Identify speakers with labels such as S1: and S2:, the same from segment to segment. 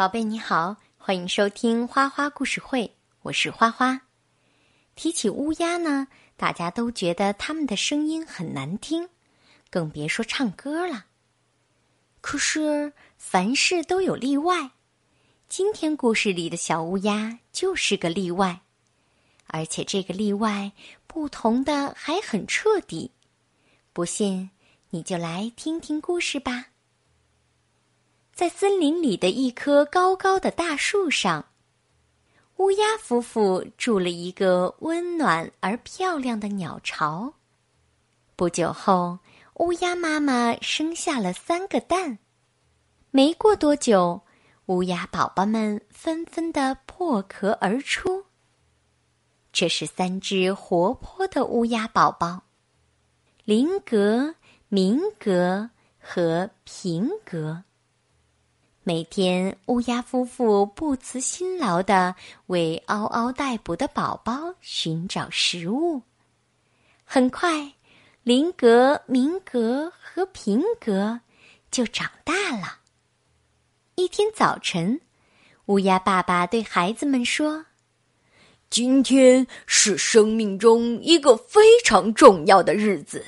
S1: 宝贝你好，欢迎收听花花故事会，我是花花。提起乌鸦呢，大家都觉得它们的声音很难听，更别说唱歌了。可是凡事都有例外，今天故事里的小乌鸦就是个例外，而且这个例外不同的还很彻底。不信，你就来听听故事吧。在森林里的一棵高高的大树上，乌鸦夫妇筑了一个温暖而漂亮的鸟巢。不久后，乌鸦妈妈生下了三个蛋。没过多久，乌鸦宝宝们纷纷的破壳而出。这是三只活泼的乌鸦宝宝：林格、明格和平格。每天，乌鸦夫妇不辞辛劳地为嗷嗷待哺的宝宝寻找食物。很快，林格、明格和平格就长大了。一天早晨，乌鸦爸爸对孩子们说：“
S2: 今天是生命中一个非常重要的日子，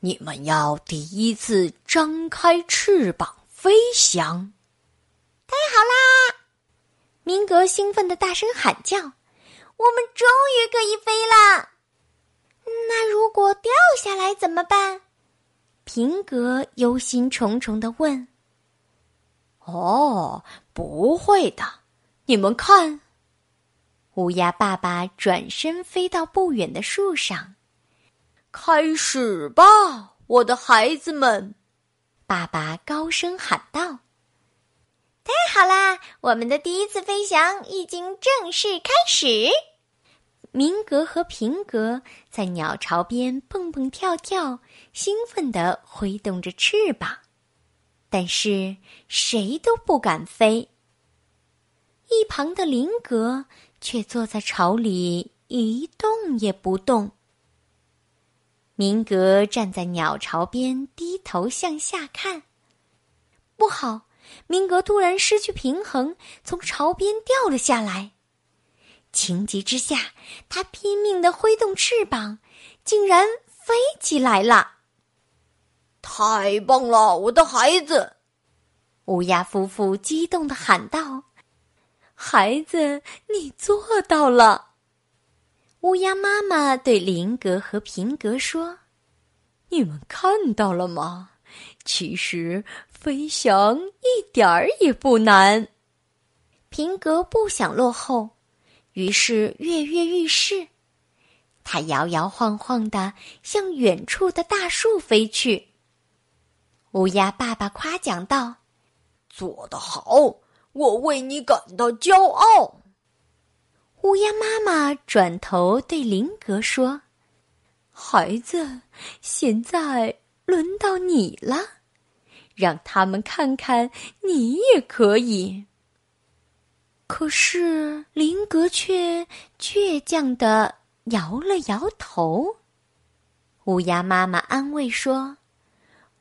S2: 你们要第一次张开翅膀飞翔。”
S3: 太好啦！
S1: 明格兴奋的大声喊叫：“
S3: 我们终于可以飞了！”那如果掉下来怎么办？
S1: 平格忧心忡忡的问。
S2: “哦，不会的，你们看。”
S1: 乌鸦爸爸转身飞到不远的树上，“
S2: 开始吧，我的孩子们！”
S1: 爸爸高声喊道。
S3: 太好啦！我们的第一次飞翔已经正式开始。
S1: 明格和平格在鸟巢边蹦蹦跳跳，兴奋地挥动着翅膀，但是谁都不敢飞。一旁的林格却坐在巢里一动也不动。明格站在鸟巢边，低头向下看。不好！明格突然失去平衡，从巢边掉了下来。情急之下，他拼命的挥动翅膀，竟然飞起来了。
S2: 太棒了，我的孩子！
S1: 乌鸦夫妇激动的喊道：“孩子，你做到了！”乌鸦妈妈对林格和平格说：“
S2: 你们看到了吗？”其实飞翔一点儿也不难。
S1: 平格不想落后，于是跃跃欲试。他摇摇晃晃的向远处的大树飞去。乌鸦爸爸夸奖道：“
S2: 做得好，我为你感到骄傲。”
S1: 乌鸦妈妈转头对林格说：“孩子，现在。”轮到你了，让他们看看你也可以。可是林格却倔强的摇了摇头。乌鸦妈妈安慰说：“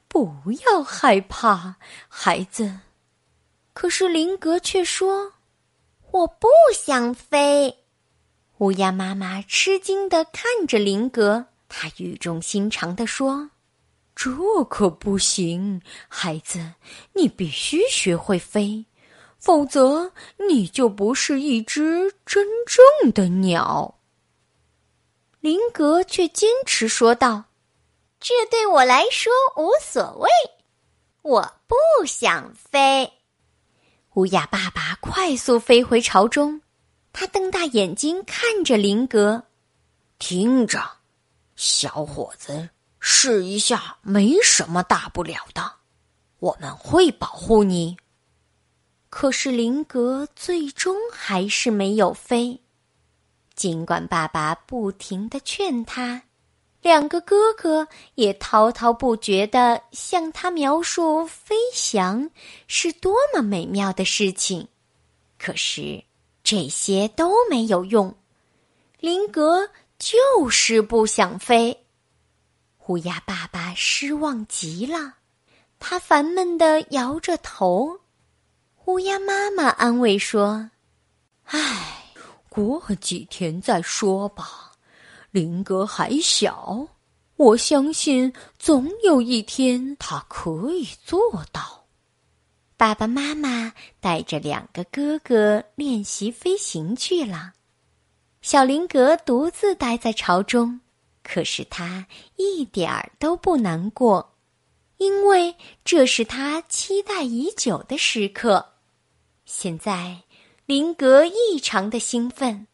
S1: 不要害怕，孩子。”可是林格却说：“
S3: 我不想飞。”
S1: 乌鸦妈妈吃惊的看着林格，他语重心长的说。这可不行，孩子，你必须学会飞，否则你就不是一只真正的鸟。林格却坚持说道：“
S3: 这对我来说无所谓，我不想飞。”
S1: 乌鸦爸爸快速飞回巢中，他瞪大眼睛看着林格，
S2: 听着，小伙子。试一下，没什么大不了的，我们会保护你。
S1: 可是林格最终还是没有飞，尽管爸爸不停的劝他，两个哥哥也滔滔不绝的向他描述飞翔是多么美妙的事情，可是这些都没有用，林格就是不想飞。乌鸦爸爸失望极了，他烦闷地摇着头。乌鸦妈妈安慰说：“
S2: 唉，过几天再说吧。林格还小，我相信总有一天他可以做到。”
S1: 爸爸妈妈带着两个哥哥练习飞行去了。小林格独自待在巢中，可是他一点儿都不难过，因为这是他期待已久的时刻。现在，林格异常的兴奋，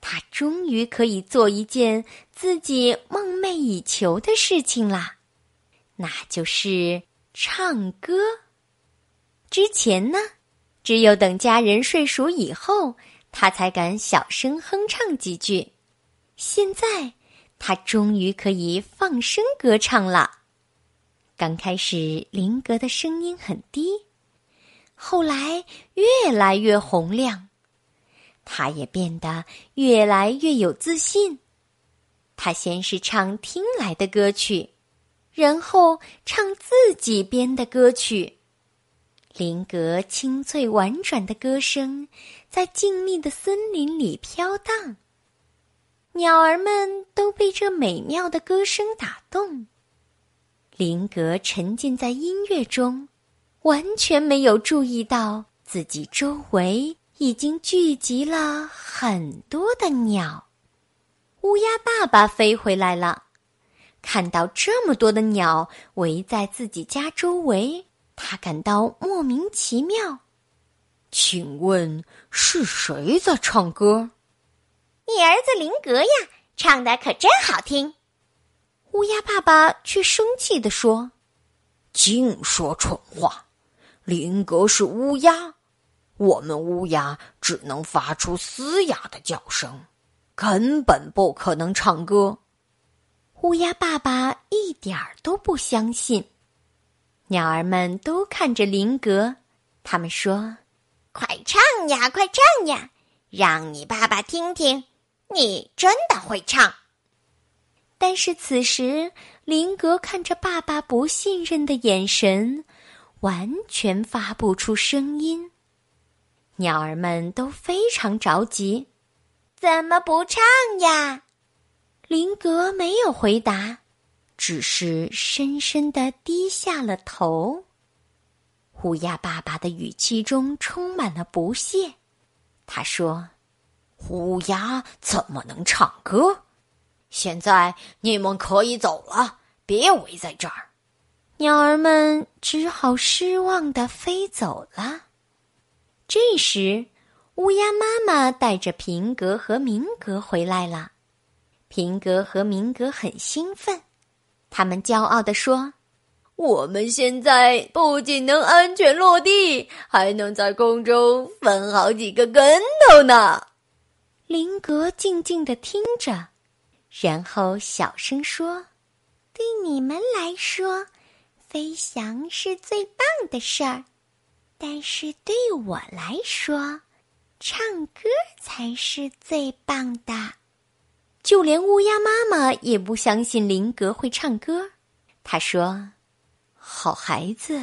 S1: 他终于可以做一件自己梦寐以求的事情啦，那就是唱歌。之前呢，只有等家人睡熟以后。他才敢小声哼唱几句，现在他终于可以放声歌唱了。刚开始，林格的声音很低，后来越来越洪亮，他也变得越来越有自信。他先是唱听来的歌曲，然后唱自己编的歌曲。林格清脆婉转的歌声在静谧的森林里飘荡，鸟儿们都被这美妙的歌声打动。林格沉浸在音乐中，完全没有注意到自己周围已经聚集了很多的鸟。乌鸦爸爸飞回来了，看到这么多的鸟围在自己家周围。他感到莫名其妙，
S2: 请问是谁在唱歌？
S3: 你儿子林格呀，唱的可真好听。
S1: 乌鸦爸爸却生气地说：“
S2: 净说蠢话！林格是乌鸦，我们乌鸦只能发出嘶哑的叫声，根本不可能唱歌。”
S1: 乌鸦爸爸一点儿都不相信。鸟儿们都看着林格，他们说：“
S3: 快唱呀，快唱呀，让你爸爸听听，你真的会唱。”
S1: 但是此时，林格看着爸爸不信任的眼神，完全发不出声音。鸟儿们都非常着急：“
S3: 怎么不唱呀？”
S1: 林格没有回答。只是深深的低下了头。乌鸦爸爸的语气中充满了不屑。他说：“
S2: 乌鸦怎么能唱歌？现在你们可以走了，别围在这儿。”
S1: 鸟儿们只好失望的飞走了。这时，乌鸦妈妈带着平格和明格回来了。平格和明格很兴奋。他们骄傲地说：“
S2: 我们现在不仅能安全落地，还能在空中翻好几个跟头呢。”
S1: 林格静静地听着，然后小声说：“
S3: 对你们来说，飞翔是最棒的事儿，但是对我来说，唱歌才是最棒的。”
S1: 就连乌鸦妈妈也不相信林格会唱歌。他说：“好孩子，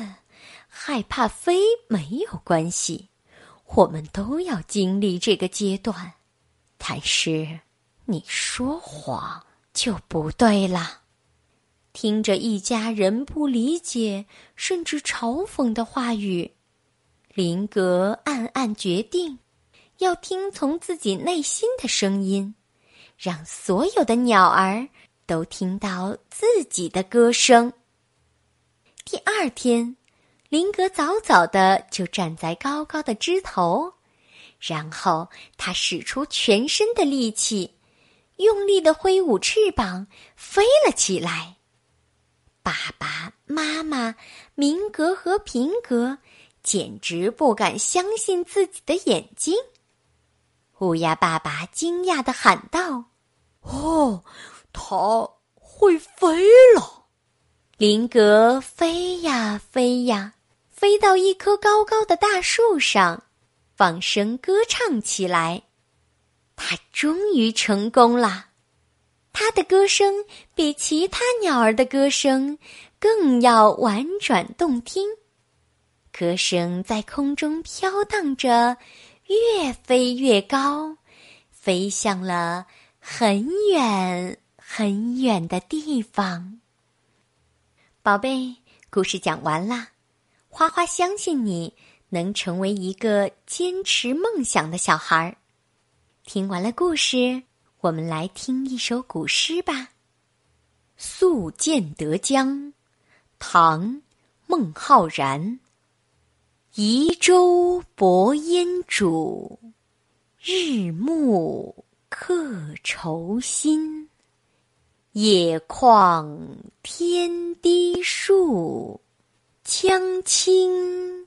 S1: 害怕飞没有关系，我们都要经历这个阶段。但是你说谎就不对了。”听着一家人不理解甚至嘲讽的话语，林格暗暗决定，要听从自己内心的声音。让所有的鸟儿都听到自己的歌声。第二天，林格早早的就站在高高的枝头，然后他使出全身的力气，用力的挥舞翅膀，飞了起来。爸爸妈妈明格和平格简直不敢相信自己的眼睛。乌鸦爸爸惊讶的喊道：“
S2: 哦，它会飞了！”
S1: 林格飞呀飞呀，飞到一棵高高的大树上，放声歌唱起来。他终于成功了，他的歌声比其他鸟儿的歌声更要婉转动听。歌声在空中飘荡着，越飞越高，飞向了很远很远的地方。宝贝，故事讲完啦，花花相信你能成为一个坚持梦想的小孩儿。听完了故事，我们来听一首古诗吧，《宿建德江》，唐·孟浩然。移舟泊烟渚，日暮客愁新。野旷天低树，江清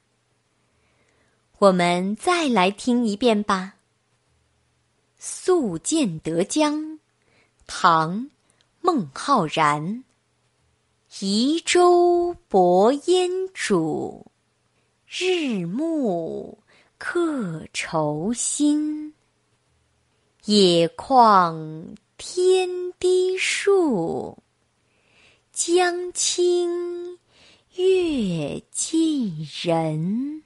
S1: 我们再来听一遍吧，《宿建德江》，唐·孟浩然。移舟泊烟渚，日暮客愁新。野旷天低树，江清月近人。